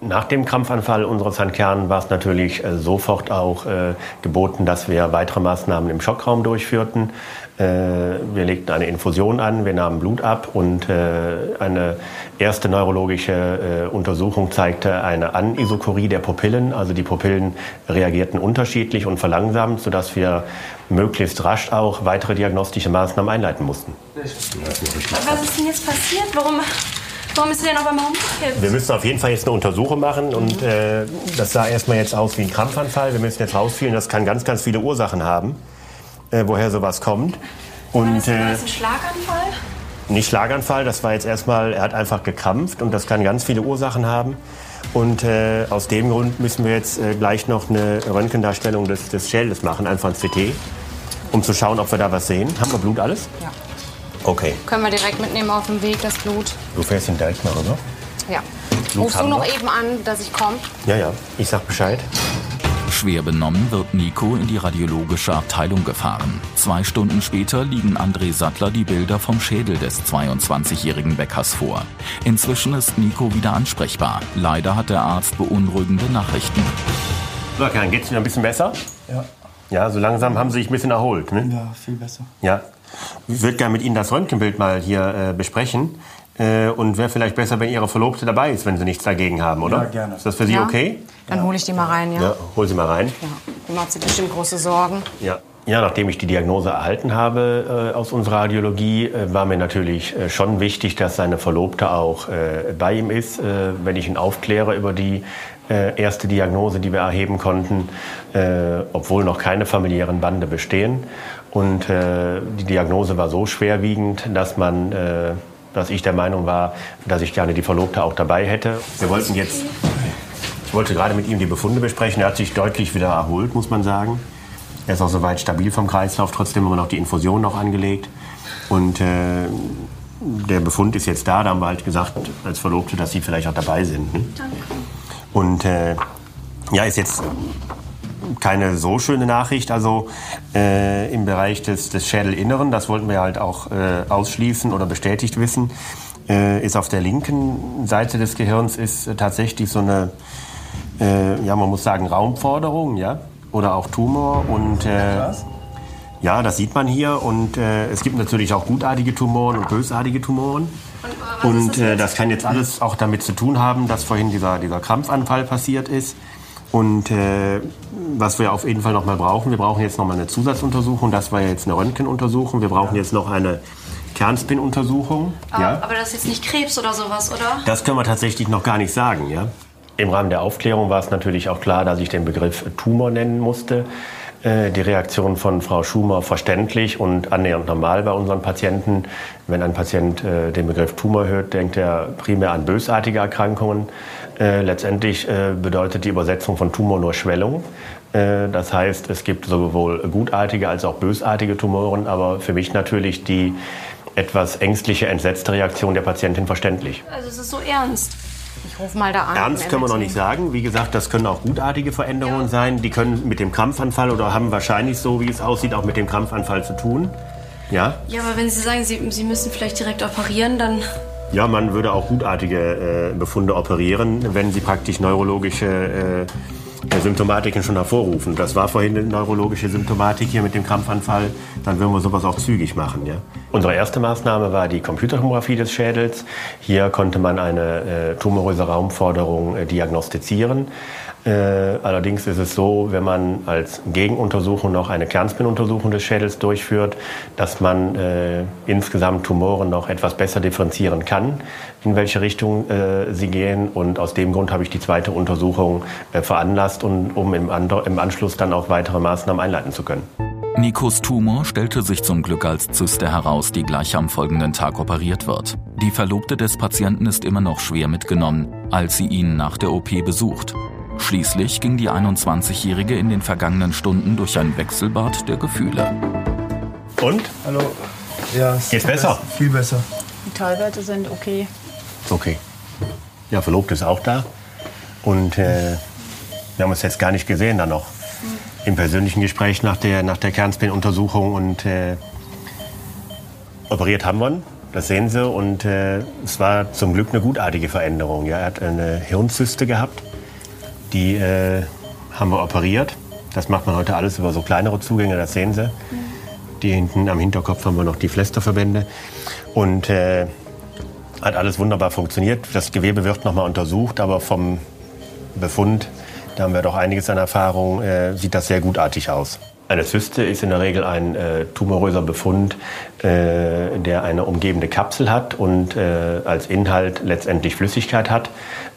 Nach dem Krampfanfall unseres Herrn Kern war es natürlich äh, sofort auch äh, geboten, dass wir weitere Maßnahmen im Schockraum durchführten. Äh, wir legten eine Infusion an, wir nahmen Blut ab und äh, eine erste neurologische äh, Untersuchung zeigte eine Anisokorie der Pupillen. Also die Pupillen reagierten unterschiedlich und verlangsamt, sodass wir möglichst rasch auch weitere diagnostische Maßnahmen einleiten mussten. Was ist denn jetzt passiert? Warum, warum ist er denn auf einmal umgekippt? Wir müssen auf jeden Fall jetzt eine Untersuchung machen und äh, das sah erstmal jetzt aus wie ein Krampfanfall. Wir müssen jetzt rausfinden, das kann ganz, ganz viele Ursachen haben, äh, woher sowas kommt. Und War äh, das ein Schlaganfall? nicht Schlaganfall, das war jetzt erstmal, er hat einfach gekrampft und das kann ganz viele Ursachen haben. Und äh, aus dem Grund müssen wir jetzt äh, gleich noch eine Röntgendarstellung des, des Schädels machen, einfach ein CT, um zu schauen, ob wir da was sehen. Haben wir Blut alles? Ja. Okay, Können wir direkt mitnehmen auf dem Weg, das Blut? du fährst ihn gleich mal rüber. Ja. Blut Rufst du noch wir. eben an, dass ich komme? Ja, ja, ich sag Bescheid. Schwer benommen wird Nico in die radiologische Abteilung gefahren. Zwei Stunden später liegen André Sattler die Bilder vom Schädel des 22-jährigen Bäckers vor. Inzwischen ist Nico wieder ansprechbar. Leider hat der Arzt beunruhigende Nachrichten. So, Kern, geht's wieder ein bisschen besser? Ja. Ja, so langsam haben Sie sich ein bisschen erholt, ne? Ja, viel besser. Ja. Ich würde gerne mit Ihnen das Röntgenbild mal hier äh, besprechen. Äh, und wäre vielleicht besser, wenn Ihre Verlobte dabei ist, wenn Sie nichts dagegen haben, oder? Ja, gerne. Ist das für Sie Ja. okay? Dann hole ich die mal rein, ja. Ja, hol sie mal rein. ja. Die macht sich bestimmt große Sorgen. Ja. Ja, nachdem ich die Diagnose erhalten habe äh, aus unserer Radiologie, äh, war mir natürlich äh, schon wichtig, dass seine Verlobte auch äh, bei ihm ist, äh, wenn ich ihn aufkläre über die äh, erste Diagnose, die wir erheben konnten, äh, obwohl noch keine familiären Bande bestehen. Und äh, die Diagnose war so schwerwiegend, dass man, äh, dass ich der Meinung war, dass ich gerne die Verlobte auch dabei hätte. Wir wollten jetzt ich wollte gerade mit ihm die Befunde besprechen. Er hat sich deutlich wieder erholt, muss man sagen. Er ist auch soweit stabil vom Kreislauf. Trotzdem haben wir noch die Infusion noch angelegt. Und äh, der Befund ist jetzt da. Da haben wir halt gesagt, als Verlobte, dass Sie vielleicht auch dabei sind. Ne? Danke. Und äh, ja, ist jetzt keine so schöne Nachricht. Also äh, im Bereich des, des Schädelinneren, das wollten wir halt auch äh, ausschließen oder bestätigt wissen, äh, ist auf der linken Seite des Gehirns ist äh, tatsächlich so eine, äh, ja, man muss sagen, Raumforderung, ja, oder auch Tumor und äh, ja, das sieht man hier und äh, es gibt natürlich auch gutartige Tumoren und bösartige Tumoren. Und äh, das kann jetzt alles auch damit zu tun haben, dass vorhin dieser, dieser Krampfanfall passiert ist. Und äh, was wir auf jeden Fall noch mal brauchen, wir brauchen jetzt noch mal eine Zusatzuntersuchung. Das war jetzt eine Röntgenuntersuchung. Wir brauchen jetzt noch eine Kernspin-Untersuchung. Aber, Ja. aber das ist jetzt nicht Krebs oder sowas, oder? Das können wir tatsächlich noch gar nicht sagen, ja. Im Rahmen der Aufklärung war es natürlich auch klar, dass ich den Begriff Tumor nennen musste. Äh, Die Reaktion von Frau Schumer verständlich und annähernd normal bei unseren Patienten. Wenn ein Patient äh, den Begriff Tumor hört, denkt er primär an bösartige Erkrankungen. Äh, Letztendlich äh, bedeutet die Übersetzung von Tumor nur Schwellung. Äh, Das heißt, es gibt sowohl gutartige als auch bösartige Tumoren, aber für mich natürlich die etwas ängstliche, entsetzte Reaktion der Patientin verständlich. Also es ist so ernst. Ich rufe mal da an. Ernst können wir noch nicht sagen. Wie gesagt, das können auch gutartige Veränderungen sein. Die können mit dem Krampfanfall oder haben wahrscheinlich so, wie es aussieht, auch mit dem Krampfanfall zu tun. Ja, Ja, aber wenn Sie sagen, Sie, Sie müssen vielleicht direkt operieren, dann. Ja man würde auch gutartige äh, Befunde operieren, wenn sie praktisch neurologische äh, Symptomatiken schon hervorrufen. Das war vorhin eine neurologische Symptomatik hier mit dem Krampfanfall. Dann würden wir sowas auch zügig machen. Ja? Unsere erste Maßnahme war die Computertomographie des Schädels. Hier konnte man eine äh, tumoröse Raumforderung äh, diagnostizieren. Äh, allerdings ist es so, wenn man als Gegenuntersuchung noch eine Kernspin-Untersuchung des Schädels durchführt, dass man äh, insgesamt Tumoren noch etwas besser differenzieren kann, in welche Richtung äh, sie gehen. Und aus dem Grund habe ich die zweite Untersuchung äh, veranlasst, und, um im, im Anschluss dann auch weitere Maßnahmen einleiten zu können. Nikos Tumor stellte sich zum Glück als Zyste heraus, die gleich am folgenden Tag operiert wird. Die Verlobte des Patienten ist immer noch schwer mitgenommen, als sie ihn nach der OP besucht. Schließlich ging die 21-Jährige in den vergangenen Stunden durch ein Wechselbad der Gefühle. Und? Hallo. Ja, es Geht's besser? Viel besser. Die Teilwerte sind okay. Okay. Ja, Verlobte ist auch da. Und äh, wir haben uns jetzt gar nicht gesehen dann noch. Im persönlichen Gespräch nach der, nach der Kernspin-Untersuchung. Und äh, operiert haben wir ihn. Das sehen Sie. Und äh, es war zum Glück eine gutartige Veränderung. Ja, er hat eine Hirnzyste gehabt. Die äh, haben wir operiert. Das macht man heute alles über so kleinere Zugänge, das sehen Sie. Die hinten am Hinterkopf haben wir noch die Pflästerverbände. Und äh, hat alles wunderbar funktioniert. Das Gewebe wird nochmal untersucht, aber vom Befund, da haben wir doch einiges an Erfahrung, äh, sieht das sehr gutartig aus. Eine Zyste ist in der Regel ein äh, tumoröser Befund, äh, der eine umgebende Kapsel hat und äh, als Inhalt letztendlich Flüssigkeit hat.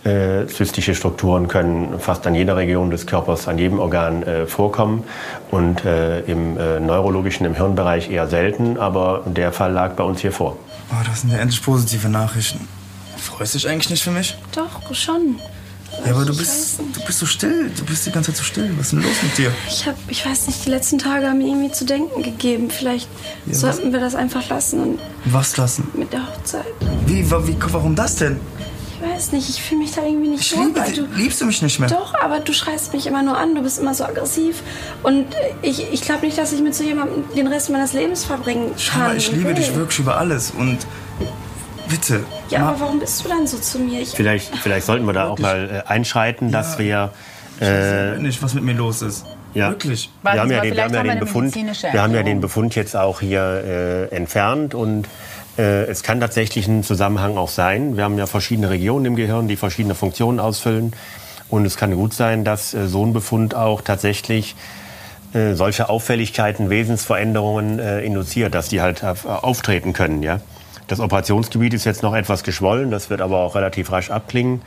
Äh, zystische Strukturen können fast an jeder Region des Körpers, an jedem Organ äh, vorkommen und äh, im äh, neurologischen, im Hirnbereich eher selten, aber der Fall lag bei uns hier vor. Oh, das sind ja endlich positive Nachrichten. Freust du dich eigentlich nicht für mich? Doch, schon. Ja, aber du bist, du bist so still. Du bist die ganze Zeit so still. Was ist denn los mit dir? Ich hab, ich weiß nicht, die letzten Tage haben mir irgendwie zu denken gegeben. Vielleicht Ja, sollten wir das einfach lassen und Was lassen? mit der Hochzeit. Wie, wie, warum das denn? Ich weiß nicht, ich fühle mich da irgendwie nicht Ich wohl, liebe du. Liebst du mich nicht mehr? Doch, aber du schreist mich immer nur an, du bist immer so aggressiv. Und ich, ich glaube nicht, dass ich mit so jemandem den Rest meines Lebens verbringen kann. Aber ich liebe will. dich wirklich über alles. Und bitte. Ja, aber warum bist du dann so zu mir? Ich, Vielleicht, vielleicht sollten wir da auch mal äh, einschreiten, dass wir. Äh, nicht, was mit mir los ist. Ja. Wirklich. Wir haben ja mal, den, wir haben ja den Befund, wir haben ja den. Befund jetzt auch hier äh, entfernt und Äh, es kann tatsächlich ein Zusammenhang auch sein. Wir haben ja verschiedene Regionen im Gehirn, die verschiedene Funktionen ausfüllen. Und es kann gut sein, dass äh, so ein Befund auch tatsächlich äh, solche Auffälligkeiten, Wesensveränderungen äh, induziert, dass die halt auftreten können. Ja? Das Operationsgebiet ist jetzt noch etwas geschwollen, das wird aber auch relativ rasch abklingen.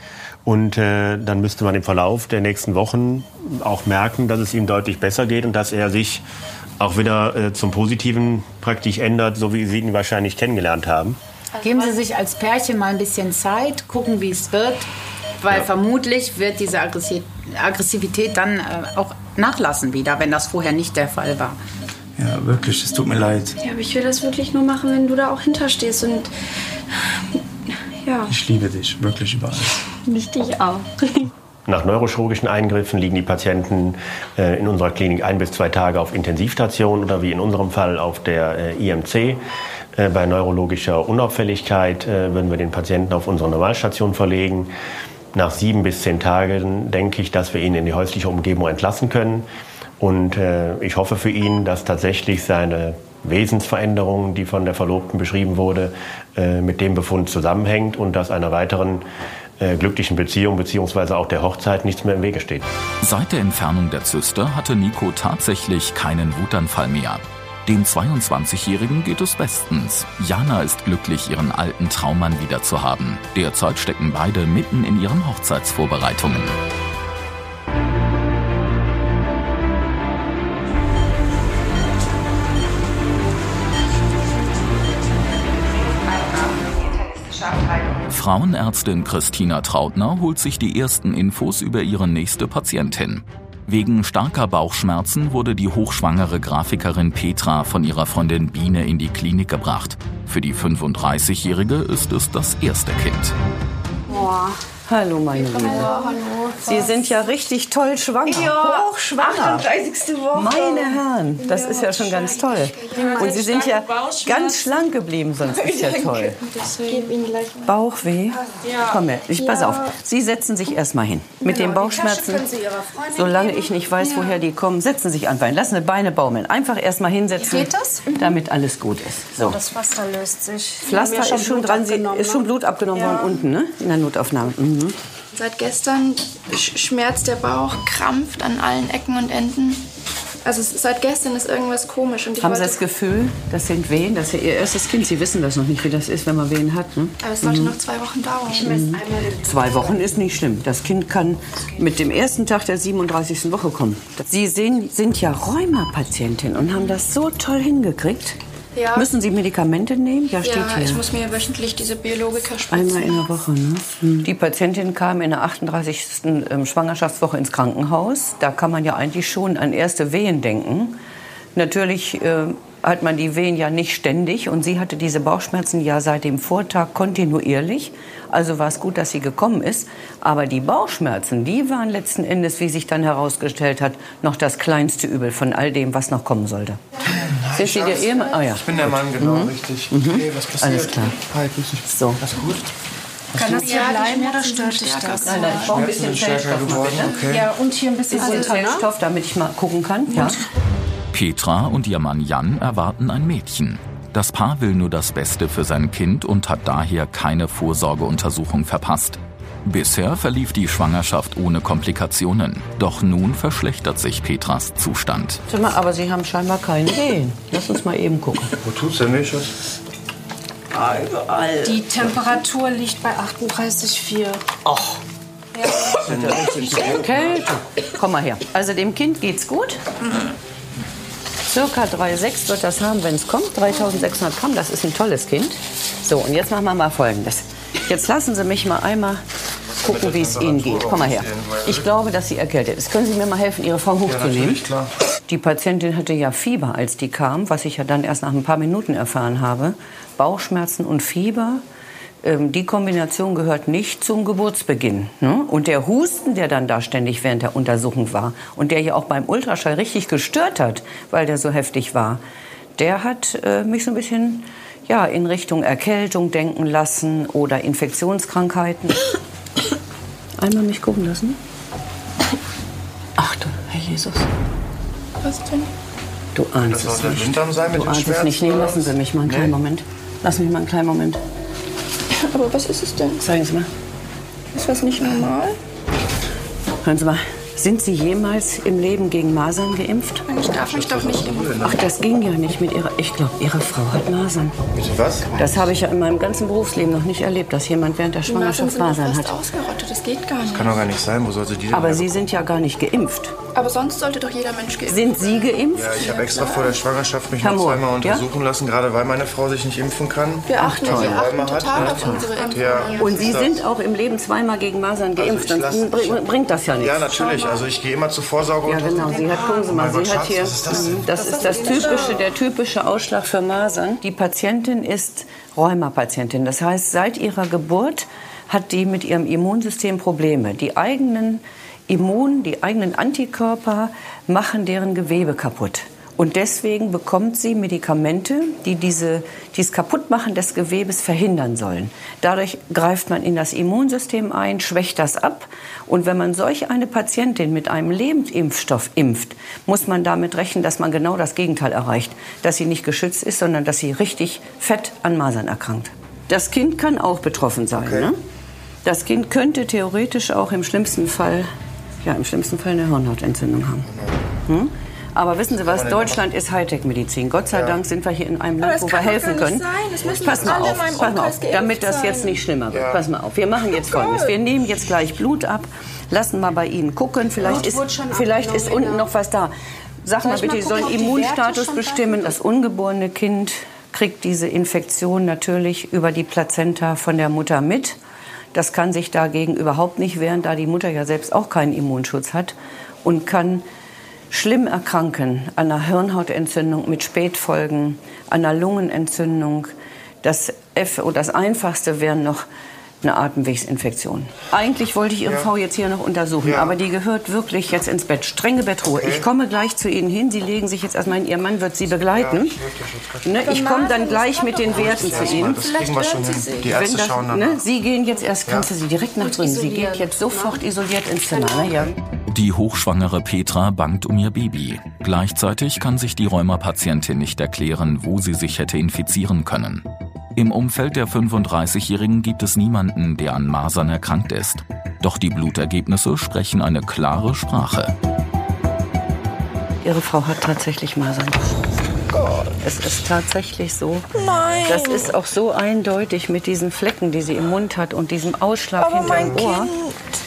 Und äh, dann müsste man im Verlauf der nächsten Wochen auch merken, dass es ihm deutlich besser geht und dass er sich auch wieder äh, zum Positiven praktisch ändert, so wie Sie ihn wahrscheinlich kennengelernt haben. Geben Sie sich als Pärchen mal ein bisschen Zeit, gucken, wie es wird, weil ja. vermutlich wird diese Aggressivität dann äh, auch nachlassen wieder, wenn das vorher nicht der Fall war. Ja, wirklich, es tut mir leid. Ja, aber ich will das wirklich nur machen, wenn du da auch hinterstehst und ja. Ich liebe dich, wirklich über alles. Ich dich auch. Nach neurochirurgischen Eingriffen liegen die Patienten äh, in unserer Klinik ein bis zwei Tage auf Intensivstation oder wie in unserem Fall auf der äh, IMC. Äh, bei neurologischer Unauffälligkeit äh, würden wir den Patienten auf unsere Normalstation verlegen. Nach sieben bis zehn Tagen denke ich, dass wir ihn in die häusliche Umgebung entlassen können. Und äh, ich hoffe für ihn, dass tatsächlich seine Wesensveränderung, die von der Verlobten beschrieben wurde, äh, mit dem Befund zusammenhängt und dass einer weiteren äh, glücklichen Beziehung bzw. auch der Hochzeit nichts mehr im Wege steht. Seit der Entfernung der Zyste hatte Nico tatsächlich keinen Wutanfall mehr. Dem 22-Jährigen geht es bestens. Jana ist glücklich, ihren alten Traummann wieder zu haben. Derzeit stecken beide mitten in ihren Hochzeitsvorbereitungen. Frauenärztin Christina Trautner holt sich die ersten Infos über ihre nächste Patientin. Wegen starker Bauchschmerzen wurde die hochschwangere Grafikerin Petra von ihrer Freundin Biene in die Klinik gebracht. Für die 35-Jährige ist es das erste Kind. Boah. Hallo, meine Liebe. Hallo, hallo. Sie sind ja richtig toll schwanger. Ja, hochschwanger. 38. Woche. Meine Herren, das ist ja schon ganz toll. Und Sie sind ja ganz schlank geblieben, sonst ist ja toll. Bauchweh? Komm her, ich pass auf. Sie setzen sich erstmal hin. Mit den Bauchschmerzen, solange ich nicht weiß, woher die kommen, setzen Sie sich einfach hin. Lassen Sie Beine baumeln. Einfach erstmal hinsetzen, Geht das? damit alles gut ist. So. Das Pflaster löst sich. Pflaster ist schon dran, Sie, ist schon Blut abgenommen worden unten, ne? In der Notaufnahme. Mhm. Seit gestern schmerzt der Bauch, krampft an allen Ecken und Enden. Also seit gestern ist irgendwas komisch. Und Haben Sie das Gefühl, das sind Wehen? Das ist ja Ihr erstes Kind. Sie wissen das noch nicht, wie das ist, wenn man Wehen hat. Ne? Aber es sollte mhm. noch zwei Wochen dauern. Ich messe mhm. einmal zwei Wochen ist nicht schlimm. Das Kind kann mit dem ersten Tag der 37. Woche kommen. Sie sind, sind ja Rheumapatientin und haben das so toll hingekriegt. Ja. Müssen Sie Medikamente nehmen? Ja, steht ja, hier. ich muss mir wöchentlich diese Biologika spritzen. Einmal in der Woche. Ne? Hm. Die Patientin kam in der 38. Ähm, Schwangerschaftswoche ins Krankenhaus. Da kann man ja eigentlich schon an erste Wehen denken. Natürlich äh, hat man die Wehen ja nicht ständig und sie hatte diese Bauchschmerzen ja seit dem Vortag kontinuierlich. Also war es gut, dass sie gekommen ist. Aber die Bauchschmerzen, die waren letzten Endes, wie sich dann herausgestellt hat, noch das kleinste Übel von all dem, was noch kommen sollte. Sind Sie der Ehemann? Ah, ja. Ich bin der Mann, genau, mhm. richtig. Mhm. Okay, was passiert? Alles klar. Hi, grüß dich. So. Alles gut? Kann das hier bleiben oder stört dich das? Nein, nein, ich brauche ein bisschen Zellstoff. Okay. Ja, und hier ein bisschen, bisschen Zellstoff, damit ich mal gucken kann. Ja. Petra und ihr Mann Jan erwarten ein Mädchen. Das Paar will nur das Beste für sein Kind und hat daher keine Vorsorgeuntersuchung verpasst. Bisher verlief die Schwangerschaft ohne Komplikationen. Doch nun verschlechtert sich Petras Zustand. Mal, aber Sie haben scheinbar keine Wehen. Lass uns mal eben gucken. Wo tut's denn nicht? Überall. Die Temperatur liegt bei 38,4. Ach. Ja. Kälte. Komm mal her. Also dem Kind geht's gut. Circa 3,6 wird das haben, wenn es kommt. 3600 Gramm, das ist ein tolles Kind. So, und jetzt machen wir mal Folgendes. Jetzt lassen Sie mich mal einmal gucken, wie es Ihnen geht. Komm mal her. Ich glaube, dass sie erkältet ist. Können Sie mir mal helfen, Ihre Form hochzunehmen? Ja, klar. Die Patientin hatte ja Fieber, als die kam, was ich ja dann erst nach ein paar Minuten erfahren habe. Bauchschmerzen und Fieber. Ähm, die Kombination gehört nicht zum Geburtsbeginn. Ne? Und der Husten, der dann da ständig während der Untersuchung war und der ja auch beim Ultraschall richtig gestört hat, weil der so heftig war, der hat äh, mich so ein bisschen ja, in Richtung Erkältung denken lassen oder Infektionskrankheiten. Einmal mich gucken lassen. Ach du, Herr Jesus. Was denn? Du ahnst Das es nicht. Sein mit du ahnst es nicht. Nehmen oder lassen Sie mich mal einen Nee. kleinen Moment. Lass mich mal einen kleinen Moment. Aber was ist es denn? Zeigen Sie mal. Ist was nicht normal? Hören Sie mal. Sind Sie jemals im Leben gegen Masern geimpft? Ich darf mich doch nicht impfen. Ach, das ging ja nicht mit Ihrer. Ich glaube, Ihre Frau hat Masern. Bitte was? Das habe ich ja in meinem ganzen Berufsleben noch nicht erlebt, dass jemand während der Masern Schwangerschaft Masern fast hat. ausgerottet. Das geht gar nicht. Kann doch gar nicht sein. Wo sollte die denn Aber Sie sind ja gar nicht geimpft. Aber sonst sollte doch jeder Mensch geimpft Sind Sie geimpft? Ja, ich habe extra vor der Schwangerschaft mich Herr noch zweimal ja? untersuchen lassen, gerade weil meine Frau sich nicht impfen kann. Wir achten, sie wir achten Rheuma hat, total ne? auf unsere Impfung. Der- Und Sie das- sind auch im Leben zweimal gegen Masern geimpft. Also Dann bringt das ja nichts. Ja, natürlich. Also ich gehe immer zur Vorsorge. Ja, genau. Sie hat, gucken Sie mal, Gott, sie hat Schatz, hier, was ist das denn? das ist das typische, der typische Ausschlag für Masern. Die Patientin ist Rheumapatientin. Das heißt, seit ihrer Geburt hat die mit ihrem Immunsystem Probleme. Die eigenen Immun, die eigenen Antikörper machen deren Gewebe kaputt. Und deswegen bekommt sie Medikamente, die diese, dieses Kaputtmachen des Gewebes verhindern sollen. Dadurch greift man in das Immunsystem ein, schwächt das ab. Und wenn man solch eine Patientin mit einem Lebendimpfstoff impft, muss man damit rechnen, dass man genau das Gegenteil erreicht. Dass sie nicht geschützt ist, sondern dass sie richtig fett an Masern erkrankt. Das Kind kann auch betroffen sein. Ne? Das Kind könnte theoretisch auch im schlimmsten Fall, ja, im schlimmsten Fall eine Hirnhautentzündung haben. Hm? Aber wissen Sie was? Deutschland ist Hightech-Medizin. Gott sei Dank sind wir hier in einem Land, wo wir helfen können. sein. Es müssen Pass mal auf, pass mal auf, damit das sein. jetzt nicht schlimmer wird. Ja. Pass mal auf. Wir machen jetzt Folgendes. Wir nehmen jetzt gleich Blut ab, lassen mal bei Ihnen gucken. Vielleicht Blut ist, vielleicht ist unten noch was da. Sag mal bitte, Sie sollen Immunstatus bestimmen. Das ungeborene Kind kriegt diese Infektion natürlich über die Plazenta von der Mutter mit. Das kann sich dagegen überhaupt nicht wehren, da die Mutter ja selbst auch keinen Immunschutz hat und kann schlimm erkranken an einer Hirnhautentzündung mit Spätfolgen, an einer Lungenentzündung. Das, F oder das Einfachste wären noch eine Atemwegsinfektion. Eigentlich wollte ich Ihre Ja. Frau jetzt hier noch untersuchen, Ja. aber die gehört wirklich jetzt ins Bett. Strenge Bettruhe. Okay. Ich komme gleich zu Ihnen hin. Sie legen sich jetzt erstmal hin. Ihr Mann wird Sie begleiten. Ne, ich komme dann gleich mit den Werten zu Ihnen. Das kriegen wir schon hin. Die Ärzte Wenn das- schauen dann. ne, Sie gehen jetzt erst, kannst du Sie direkt nach drinnen. Sie geht jetzt sofort isoliert ins Zimmer. Ne? Die hochschwangere Petra bangt um ihr Baby. Gleichzeitig kann sich die Rheumapatientin nicht erklären, wo sie sich hätte infizieren können. Im Umfeld der 35-Jährigen gibt es niemanden, der an Masern erkrankt ist. Doch die Blutergebnisse sprechen eine klare Sprache. Ihre Frau hat tatsächlich Masern. Es ist tatsächlich so. Nein. Das ist auch so eindeutig mit diesen Flecken, die sie im Mund hat und diesem Ausschlag Aber hinter dem Ohr. Kind.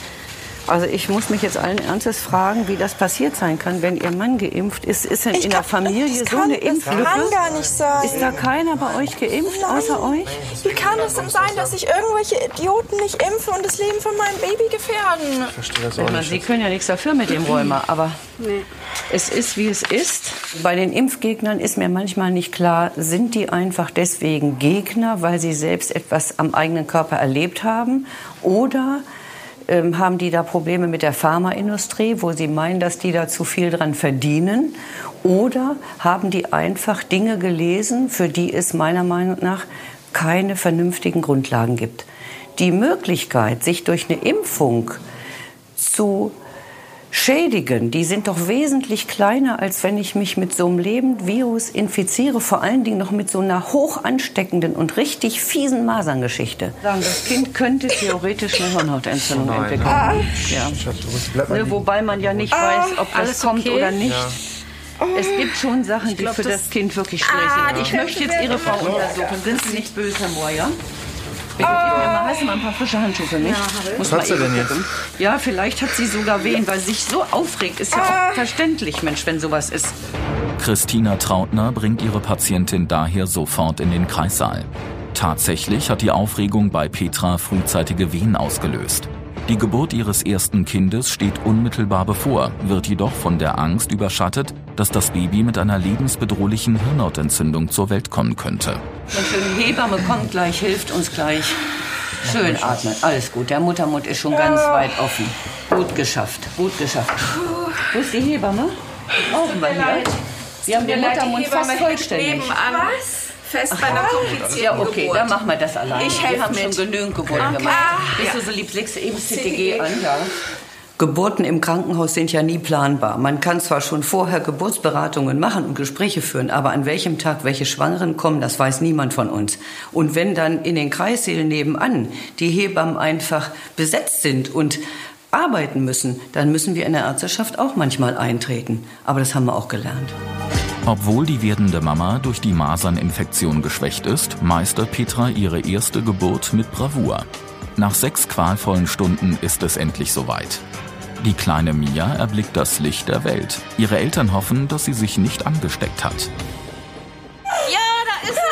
Also ich muss mich jetzt allen Ernstes fragen, wie das passiert sein kann, wenn Ihr Mann geimpft ist. Ist denn Ich in der kann- Familie das so kann- eine das Impflücke? kann gar nicht sein. Ist da keiner bei euch geimpft, außer euch? Wie kann es denn sein, dass sich irgendwelche Idioten nicht impfen und das Leben von meinem Baby gefährden? Ich verstehe das Ich auch nicht. Sie können ja nichts dafür mit dem Rheuma, aber es ist, wie es ist. Bei den Impfgegnern ist mir manchmal nicht klar, sind die einfach deswegen Gegner, weil sie selbst etwas am eigenen Körper erlebt haben? Oder ähm, haben die da Probleme mit der Pharmaindustrie, wo sie meinen, dass die da zu viel dran verdienen? Oder haben die einfach Dinge gelesen, für die es meiner Meinung nach keine vernünftigen Grundlagen gibt? Die Möglichkeit, sich durch eine Impfung zu schädigen, die sind doch wesentlich kleiner, als wenn ich mich mit so einem lebenden Virus infiziere, vor allen Dingen noch mit so einer hoch ansteckenden und richtig fiesen Maserngeschichte. Sagen, das Kind könnte theoretisch eine Hirnhautentzündung Nein, entwickeln. ne? Ja. Ne, wobei man ja nicht weiß, ob das Alles kommt okay? oder nicht. Ja. Es gibt schon Sachen, die glaub, für das, das- Kind wirklich schlecht sind. Ich möchte jetzt Ihre Frau untersuchen. Sind Sie nicht böse, Herr Ja? Mir mal, hast du mal ein paar frische Handschuhe für mich? Muss Was hat sie denn jetzt? Ja, vielleicht hat sie sogar Wehen, weil sie sich so aufregt. Ist ja auch verständlich, Mensch, wenn sowas ist. Christina Trautner bringt ihre Patientin daher sofort in den Kreissaal. Tatsächlich hat die Aufregung bei Petra frühzeitige Wehen ausgelöst. Die Geburt ihres ersten Kindes steht unmittelbar bevor, wird jedoch von der Angst überschattet, dass das Baby mit einer lebensbedrohlichen Hirnhautentzündung zur Welt kommen könnte. Schön, Hebamme kommt gleich, hilft uns gleich. Schön atmen, alles gut. Der Muttermund ist schon ganz weit offen. Gut geschafft, gut geschafft. Wo ist die Hebamme? Brauchen wir hier. Wir haben den Muttermund fast vollständig. Was? Fest bei einer komplizierten Ja, okay, Geburt. dann machen wir das alleine. Ich helfe mit. schon genügend Geburten Okay. gemacht. Ah, Bist ja. du so lieb, legst du eben CTG. an, ja. Geburten im Krankenhaus sind ja nie planbar. Man kann zwar schon vorher Geburtsberatungen machen und Gespräche führen, aber an welchem Tag welche Schwangeren kommen, das weiß niemand von uns. Und wenn dann in den Kreissälen nebenan die Hebammen einfach besetzt sind und arbeiten müssen, dann müssen wir in der Ärzteschaft auch manchmal eintreten. Aber das haben wir auch gelernt. Obwohl die werdende Mama durch die Maserninfektion geschwächt ist, meistert Petra ihre erste Geburt mit Bravour. Nach sechs qualvollen Stunden ist es endlich soweit. Die kleine Mia erblickt das Licht der Welt. Ihre Eltern hoffen, dass sie sich nicht angesteckt hat. Ja, da ist es.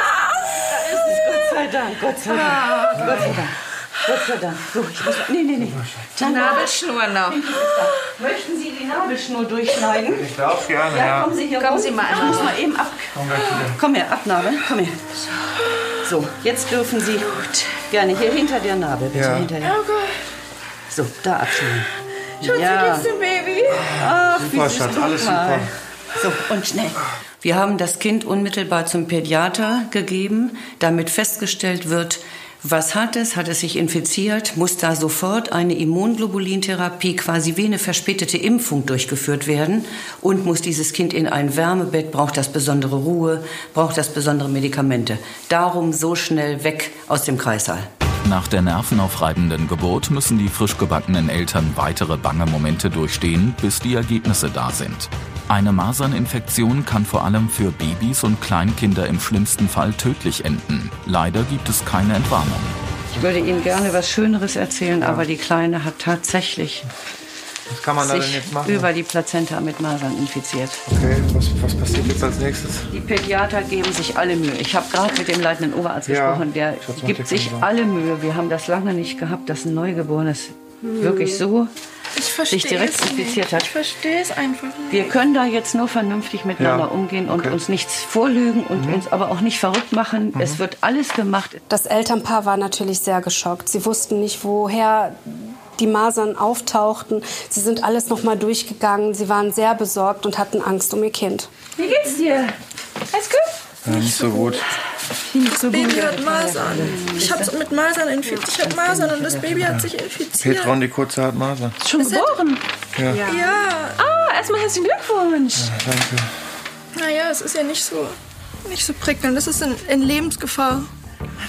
Da ist es, Gott sei Dank, Gott sei Dank. Gott sei Dank. Gott sei Dank. So, ich muss. Nee, nee, nee. Die Nabelschnur noch. Möchten Sie die Nabelschnur durchschneiden? Ich darf gerne, Ja, ja. kommen Sie hier Kommen rum. Sie mal Ich muss mal eben ab. Komm her, Abnabel, komm her. So, jetzt dürfen Sie gerne hier hinter der Nabel, bitte Ja. hinter der. Oh Gott. So, da abschneiden. Schatz, wie geht's dem Baby? Ach, Super, wie süß, Schatz, alles super. So, und schnell. Wir haben das Kind unmittelbar zum Pädiater gegeben, damit festgestellt wird, was hat es? Hat es sich infiziert? Muss da sofort eine Immunglobulintherapie, quasi wie eine verspätete Impfung durchgeführt werden? Und muss dieses Kind in ein Wärmebett? Braucht das besondere Ruhe? Braucht das besondere Medikamente? Darum so schnell weg aus dem Kreissaal. Nach der nervenaufreibenden Geburt müssen die frisch gebackenen Eltern weitere bange Momente durchstehen, bis die Ergebnisse da sind. Eine Maserninfektion kann vor allem für Babys und Kleinkinder im schlimmsten Fall tödlich enden. Leider gibt es keine Entwarnung. Ich würde Ihnen gerne was Schöneres erzählen, aber die Kleine hat tatsächlich Was kann man sich über die Plazenta mit Masern infiziert. Okay, was, was passiert jetzt als nächstes? Die Pädiater geben sich alle Mühe. Ich habe gerade mit dem leitenden Oberarzt Ja, gesprochen, der gibt sich alle Mühe. Wir haben das lange nicht gehabt, dass ein Neugeborenes Hm. wirklich so Ich verstehe sich direkt infiziert hat. Ich verstehe es einfach nicht. Wir können da jetzt nur vernünftig miteinander Ja, umgehen und okay. uns nichts vorlügen und Mhm. uns aber auch nicht verrückt machen. Es wird alles gemacht. Das Elternpaar war natürlich sehr geschockt. Sie wussten nicht, woher die Masern auftauchten. Sie sind alles noch mal durchgegangen. Sie waren sehr besorgt und hatten Angst um ihr Kind. Wie geht's dir? Alles gut? Ja, nicht so gut. Das Baby hat Masern. Ich hab's mit Masern infiziert. Ich hab Masern und das Baby hat sich infiziert. Petra und die Kurze hat Masern. Schon geboren? Ja. Ja. Ah, erstmal herzlichen Glückwunsch. Danke. Naja, es ist ja nicht so, nicht so prickelnd. Das ist in, in Lebensgefahr.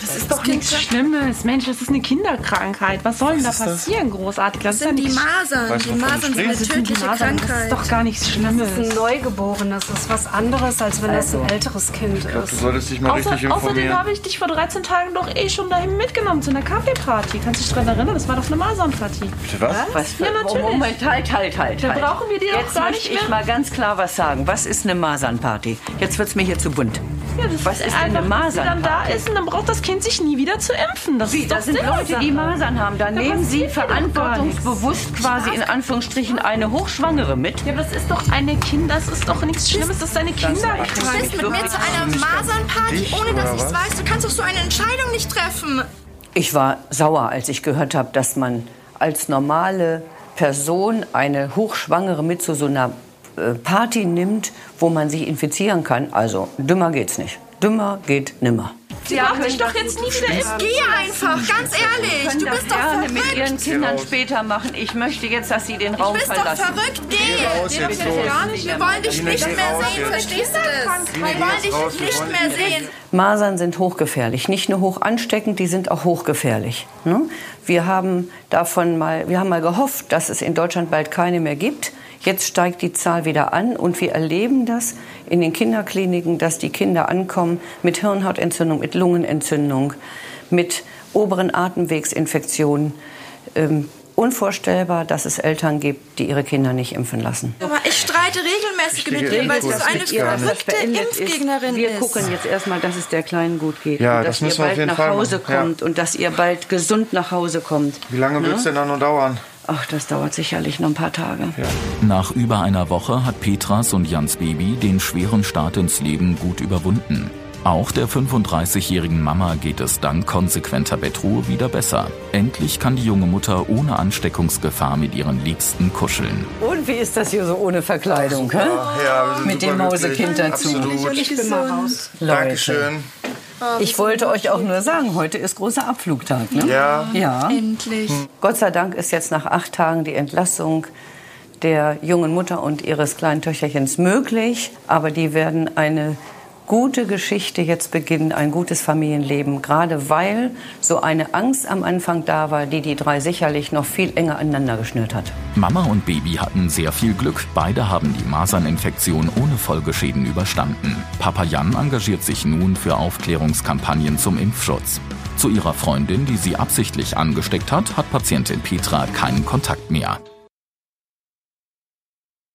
Das ist doch nichts Schlimmes. Mensch, das ist eine Kinderkrankheit. Was soll denn da ist das? passieren, großartig? Das sind die Masern. Weißt Die du, wovon Masern sind eine? Das die tödliche Masern. Das Krankheit. ist doch gar nichts Schlimmes. Das ist ein Neugeborenes. Das ist was anderes, als wenn das ein älteres Kind Ich glaube, ist. du solltest dich mal Außer, richtig außerdem informieren. habe ich dich vor 13 Tagen doch eh schon dahin mitgenommen zu einer Kaffeeparty. Kannst du dich daran erinnern? Das war doch eine Masernparty. Bitte was? Was für, Ja, natürlich. Moment, halt, halt, halt. Da halt. brauchen wir die doch Jetzt gar möchte nicht ich mehr. mal ganz klar was sagen. Was ist eine Masernparty? Jetzt wird's mir hier zu bunt. Ja, das was ist denn eine einfach, dass sie dann da ist und dann braucht das Kind sich nie wieder zu impfen. Das ist doch das sind Sinn Leute, die. Masern haben. Da Da nehmen sie verantwortungsbewusst quasi in Anführungsstrichen eine Hochschwangere mit. Ja, aber das ist doch eine Kind, das ist doch nichts Schlimmes, das ist eine Du Kinderkrankheit. bist mit mir zu einer Masernparty, ohne dass ich es weiß. Du kannst doch so eine Entscheidung nicht treffen. Ich war sauer, als ich gehört habe, dass man als normale Person eine Hochschwangere mit zu so einer Party nimmt, wo man sich infizieren kann. Also dümmer geht's nicht. Dümmer geht nimmer. Sie Ja, können dich doch jetzt nicht nie wieder impfen. Geh einfach, ganz ehrlich. Du das bist doch gerne verrückt. mit ihren Kindern später machen. Ich möchte jetzt, dass sie den Raum Du bist doch verlassen. verrückt. Geh. gar nicht. Wir wollen dich nicht mehr sehen. Verstehst du das? Wir wollen dich nicht mehr sehen. Masern sind hochgefährlich, nicht nur hoch ansteckend, die sind auch hochgefährlich. ne? Wir haben davon mal, wir haben mal gehofft, dass es in Deutschland bald keine mehr gibt. Jetzt steigt die Zahl wieder an und wir erleben das in den Kinderkliniken, dass die Kinder ankommen mit Hirnhautentzündung, mit Lungenentzündung, mit oberen Atemwegsinfektionen. Ähm, unvorstellbar, dass es Eltern gibt, die ihre Kinder nicht impfen lassen. Aber ich streite regelmäßig mit dir, weil Das eine ihr, verrückte beendet ist. Impfgegnerin Wir gucken jetzt erstmal, dass es der Kleinen gut geht. Ja, und das dass ihr wir auf bald nach Fall Hause machen, ja. kommt und dass ihr bald gesund nach Hause kommt. Wie lange Ne? wird es denn dann noch dauern? Ach, das dauert sicherlich noch ein paar Tage. Nach über einer Woche hat Petras und Jans Baby den schweren Start ins Leben gut überwunden. Auch der 35-jährigen Mama geht es dank konsequenter Bettruhe wieder besser. Endlich kann die junge Mutter ohne Ansteckungsgefahr mit ihren Liebsten kuscheln. Und wie ist das hier so ohne Verkleidung? hä? Ja, wir sind Mit dem. Mausekind dazu. Absolut. Ich bin mal raus. Leute. Dankeschön. Ich wollte euch auch nur sagen, heute ist großer Abflugtag. Ne? Ja. ja. Endlich. Gott sei Dank ist jetzt nach acht Tagen die Entlassung der jungen Mutter und ihres kleinen Töchterchens möglich. Aber die werden eine gute Geschichte jetzt beginnen, ein gutes Familienleben. Gerade weil so eine Angst am Anfang da war, die die drei sicherlich noch viel enger aneinander geschnürt hat. Mama und Baby hatten sehr viel Glück. Beide haben die Maserninfektion ohne Folgeschäden überstanden. Papa Jan engagiert sich nun für Aufklärungskampagnen zum Impfschutz. Zu ihrer Freundin, die sie absichtlich angesteckt hat, hat Patientin Petra keinen Kontakt mehr.